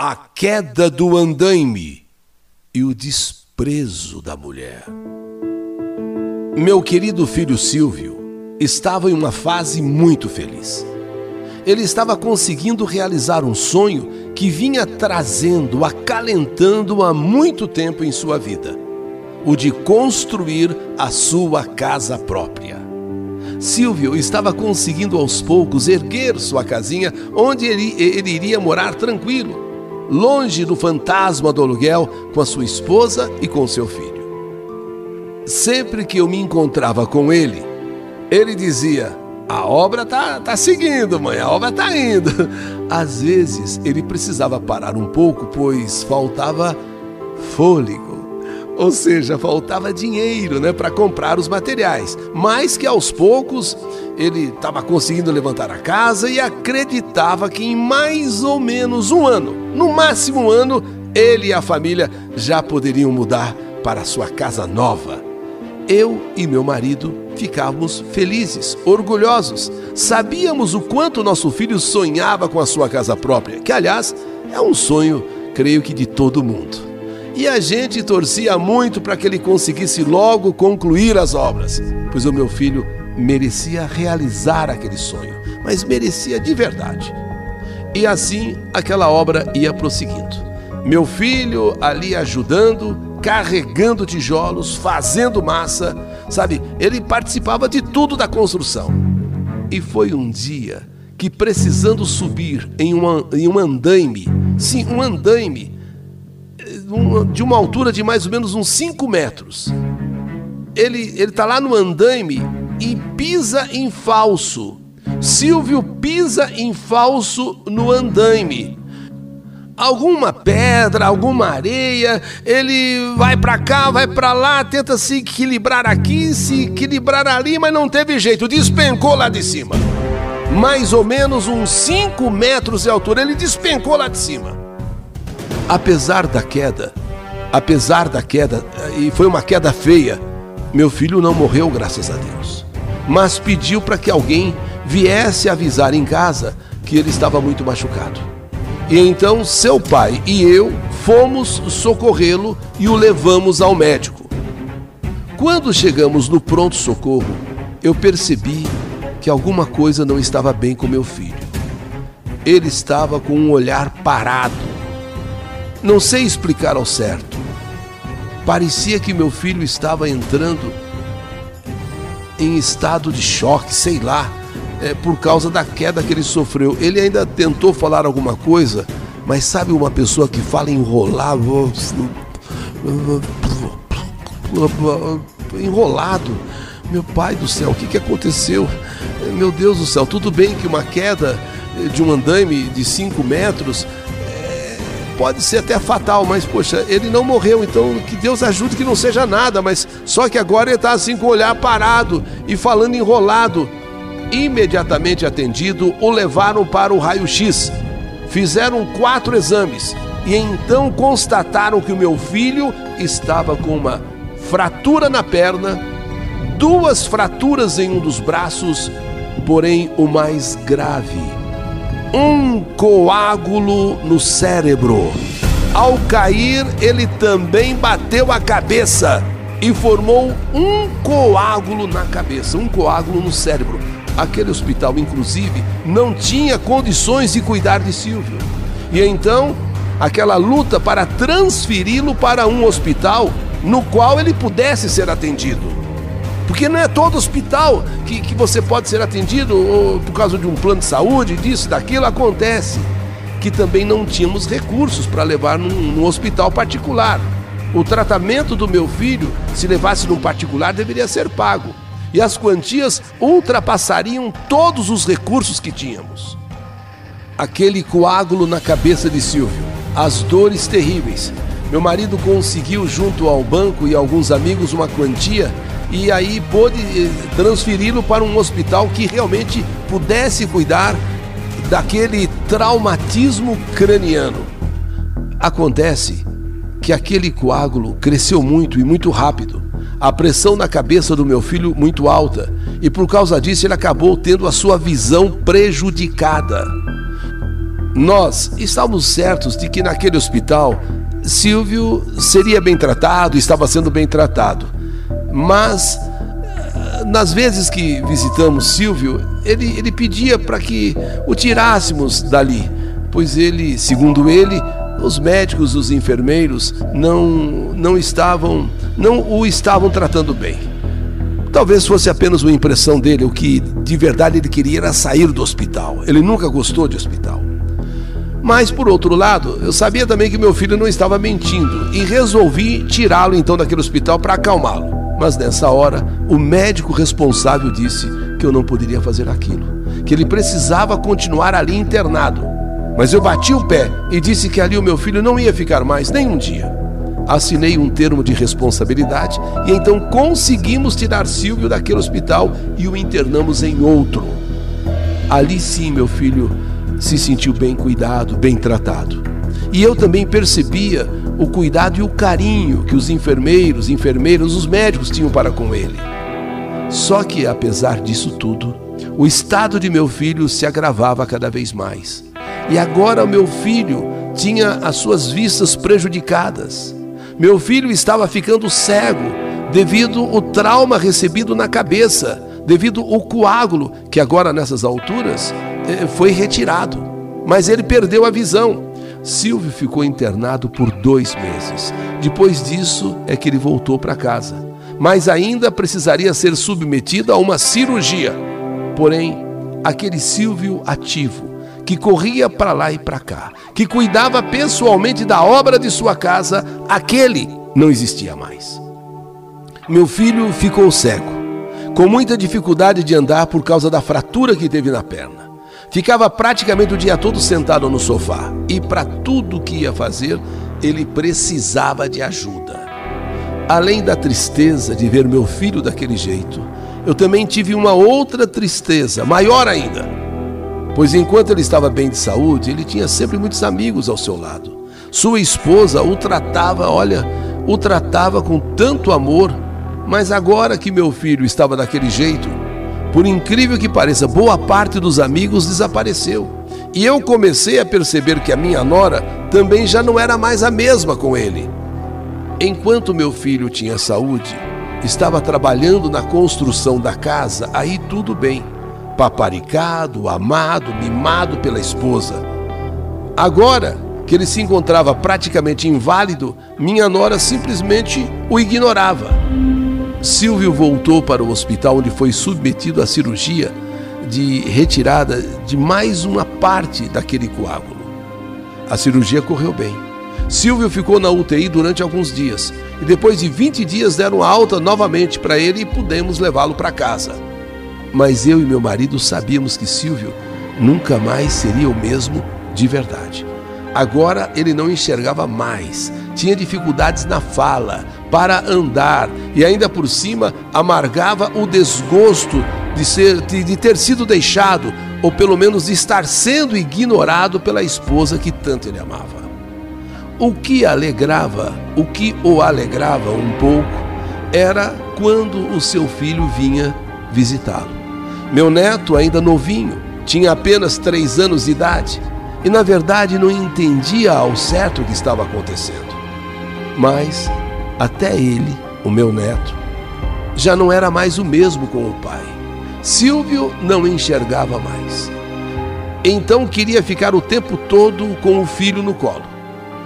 a queda do andaime e o desprezo da mulher. Meu querido filho Silvio estava em uma fase muito feliz. Ele estava conseguindo realizar um sonho que vinha trazendo, acalentando há muito tempo em sua vida: o de construir a sua casa própria. Silvio estava conseguindo aos poucos erguer sua casinha onde ele, ele iria morar tranquilo longe do fantasma do aluguel, com a sua esposa e com seu filho. Sempre que eu me encontrava com ele, ele dizia: A obra tá, tá seguindo, mãe, a obra tá indo. Às vezes ele precisava parar um pouco, pois faltava fôlego. Ou seja, faltava dinheiro né, para comprar os materiais, mas que aos poucos ele estava conseguindo levantar a casa e acreditava que em mais ou menos um ano, no máximo um ano, ele e a família já poderiam mudar para sua casa nova. Eu e meu marido ficávamos felizes, orgulhosos. Sabíamos o quanto nosso filho sonhava com a sua casa própria, que aliás é um sonho, creio que de todo mundo. E a gente torcia muito para que ele conseguisse logo concluir as obras, pois o meu filho merecia realizar aquele sonho, mas merecia de verdade. E assim aquela obra ia prosseguindo. Meu filho ali ajudando, carregando tijolos, fazendo massa, sabe? Ele participava de tudo da construção. E foi um dia que, precisando subir em, uma, em um andaime, sim, um andaime de uma altura de mais ou menos uns 5 metros. Ele está lá no andaime e pisa em falso. Silvio pisa em falso no andaime. Alguma pedra, alguma areia, ele vai para cá, vai para lá, tenta se equilibrar aqui, se equilibrar ali, mas não teve jeito, despencou lá de cima. Mais ou menos uns 5 metros de altura, ele despencou lá de cima. Apesar da queda, apesar da queda, e foi uma queda feia, meu filho não morreu, graças a Deus. Mas pediu para que alguém viesse avisar em casa que ele estava muito machucado. E então seu pai e eu fomos socorrê-lo e o levamos ao médico. Quando chegamos no pronto-socorro, eu percebi que alguma coisa não estava bem com meu filho. Ele estava com um olhar parado, não sei explicar ao certo. Parecia que meu filho estava entrando em estado de choque, sei lá, é, por causa da queda que ele sofreu. Ele ainda tentou falar alguma coisa, mas sabe uma pessoa que fala enrolado? Enrolado. Meu pai do céu, o que, que aconteceu? Meu Deus do céu, tudo bem que uma queda de um andaime de 5 metros pode ser até fatal, mas poxa, ele não morreu, então que Deus ajude que não seja nada, mas só que agora ele está assim com o olhar parado e falando enrolado. Imediatamente atendido, o levaram para o raio-x. Fizeram quatro exames e então constataram que o meu filho estava com uma fratura na perna, duas fraturas em um dos braços, porém o mais grave um coágulo no cérebro. Ao cair, ele também bateu a cabeça e formou um coágulo na cabeça, um coágulo no cérebro. Aquele hospital, inclusive, não tinha condições de cuidar de Silvio. E então, aquela luta para transferi-lo para um hospital no qual ele pudesse ser atendido. Porque não é todo hospital que, que você pode ser atendido ou, por causa de um plano de saúde, disso, daquilo. Acontece que também não tínhamos recursos para levar num, num hospital particular. O tratamento do meu filho, se levasse num particular, deveria ser pago. E as quantias ultrapassariam todos os recursos que tínhamos. Aquele coágulo na cabeça de Silvio, as dores terríveis. Meu marido conseguiu, junto ao banco e alguns amigos, uma quantia e aí pôde eh, transferi-lo para um hospital que realmente pudesse cuidar daquele traumatismo craniano. Acontece que aquele coágulo cresceu muito e muito rápido. A pressão na cabeça do meu filho muito alta e por causa disso ele acabou tendo a sua visão prejudicada. Nós estávamos certos de que naquele hospital Silvio seria bem tratado, estava sendo bem tratado. Mas nas vezes que visitamos Silvio, ele, ele pedia para que o tirássemos dali, pois ele, segundo ele, os médicos, os enfermeiros não, não estavam, não o estavam tratando bem. Talvez fosse apenas uma impressão dele, o que de verdade ele queria era sair do hospital. Ele nunca gostou de hospital. Mas, por outro lado, eu sabia também que meu filho não estava mentindo e resolvi tirá-lo então daquele hospital para acalmá-lo. Mas nessa hora, o médico responsável disse que eu não poderia fazer aquilo, que ele precisava continuar ali internado. Mas eu bati o pé e disse que ali o meu filho não ia ficar mais nem um dia. Assinei um termo de responsabilidade e então conseguimos tirar Silvio daquele hospital e o internamos em outro. Ali sim, meu filho se sentiu bem cuidado, bem tratado. E eu também percebia o cuidado e o carinho que os enfermeiros, enfermeiras, os médicos tinham para com ele. Só que, apesar disso tudo, o estado de meu filho se agravava cada vez mais. E agora o meu filho tinha as suas vistas prejudicadas. Meu filho estava ficando cego devido ao trauma recebido na cabeça, devido ao coágulo que agora nessas alturas eh, foi retirado. Mas ele perdeu a visão. Silvio ficou internado por dois meses. Depois disso é que ele voltou para casa. Mas ainda precisaria ser submetido a uma cirurgia. Porém, aquele Silvio ativo, que corria para lá e para cá, que cuidava pessoalmente da obra de sua casa, aquele não existia mais. Meu filho ficou cego, com muita dificuldade de andar por causa da fratura que teve na perna. Ficava praticamente o dia todo sentado no sofá e, para tudo que ia fazer, ele precisava de ajuda. Além da tristeza de ver meu filho daquele jeito, eu também tive uma outra tristeza, maior ainda. Pois enquanto ele estava bem de saúde, ele tinha sempre muitos amigos ao seu lado. Sua esposa o tratava, olha, o tratava com tanto amor, mas agora que meu filho estava daquele jeito, por incrível que pareça, boa parte dos amigos desapareceu. E eu comecei a perceber que a minha nora também já não era mais a mesma com ele. Enquanto meu filho tinha saúde, estava trabalhando na construção da casa, aí tudo bem. Paparicado, amado, mimado pela esposa. Agora que ele se encontrava praticamente inválido, minha nora simplesmente o ignorava. Silvio voltou para o hospital onde foi submetido à cirurgia de retirada de mais uma parte daquele coágulo. A cirurgia correu bem. Silvio ficou na UTI durante alguns dias e depois de 20 dias deram alta novamente para ele e pudemos levá-lo para casa. Mas eu e meu marido sabíamos que Silvio nunca mais seria o mesmo de verdade. Agora ele não enxergava mais, tinha dificuldades na fala, para andar e ainda por cima amargava o desgosto de, ser, de, de ter sido deixado ou pelo menos de estar sendo ignorado pela esposa que tanto ele amava. O que alegrava, o que o alegrava um pouco, era quando o seu filho vinha visitá-lo. Meu neto, ainda novinho, tinha apenas três anos de idade e, na verdade, não entendia ao certo o que estava acontecendo. Mas até ele, o meu neto, já não era mais o mesmo com o pai. Silvio não enxergava mais. Então queria ficar o tempo todo com o filho no colo.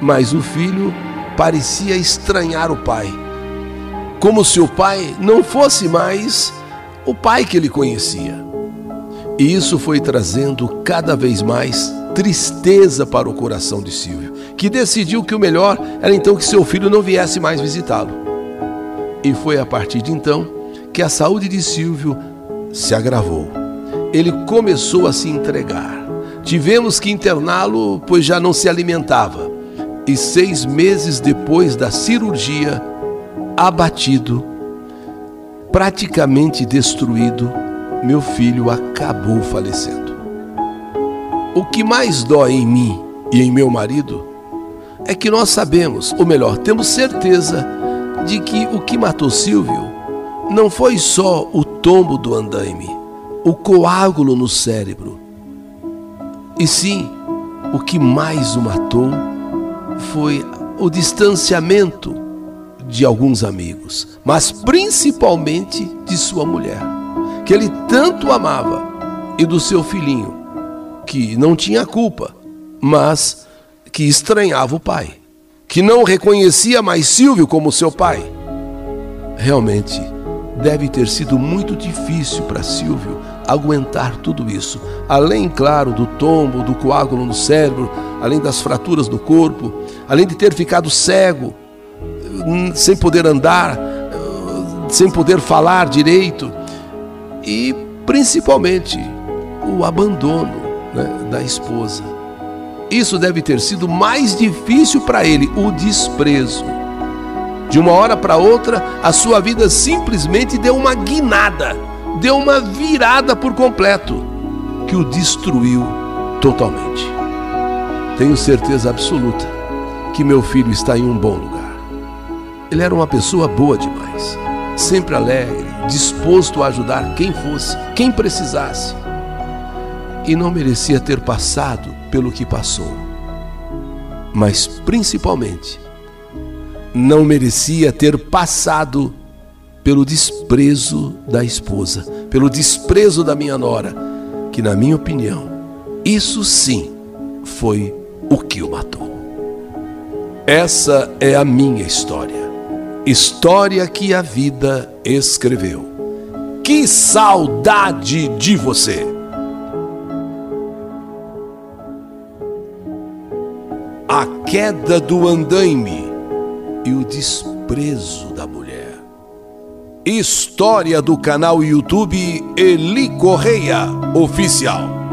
Mas o filho parecia estranhar o pai, como se o pai não fosse mais o pai que ele conhecia. E isso foi trazendo cada vez mais tristeza para o coração de Silvio, que decidiu que o melhor era então que seu filho não viesse mais visitá-lo. E foi a partir de então que a saúde de Silvio se agravou. Ele começou a se entregar. Tivemos que interná-lo, pois já não se alimentava. E seis meses depois da cirurgia, abatido, praticamente destruído, meu filho acabou falecendo. O que mais dói em mim e em meu marido é que nós sabemos, ou melhor, temos certeza de que o que matou Silvio não foi só o tombo do andaime, o coágulo no cérebro, e sim o que mais o matou foi o distanciamento de alguns amigos, mas principalmente de sua mulher, que ele tanto amava, e do seu filhinho, que não tinha culpa, mas que estranhava o pai, que não reconhecia mais Silvio como seu pai. Realmente, deve ter sido muito difícil para Silvio aguentar tudo isso, além, claro, do tombo, do coágulo no cérebro, além das fraturas no corpo, além de ter ficado cego, sem poder andar, sem poder falar direito, e principalmente o abandono né, da esposa. Isso deve ter sido mais difícil para ele, o desprezo. De uma hora para outra, a sua vida simplesmente deu uma guinada, deu uma virada por completo, que o destruiu totalmente. Tenho certeza absoluta que meu filho está em um bom lugar. Ele era uma pessoa boa demais, sempre alegre, disposto a ajudar quem fosse, quem precisasse. E não merecia ter passado pelo que passou. Mas principalmente, não merecia ter passado pelo desprezo da esposa, pelo desprezo da minha nora, que, na minha opinião, isso sim foi o que o matou. Essa é a minha história. História que a vida escreveu. Que saudade de você! Queda do andaime e o desprezo da mulher. História do canal YouTube Eli Correia Oficial.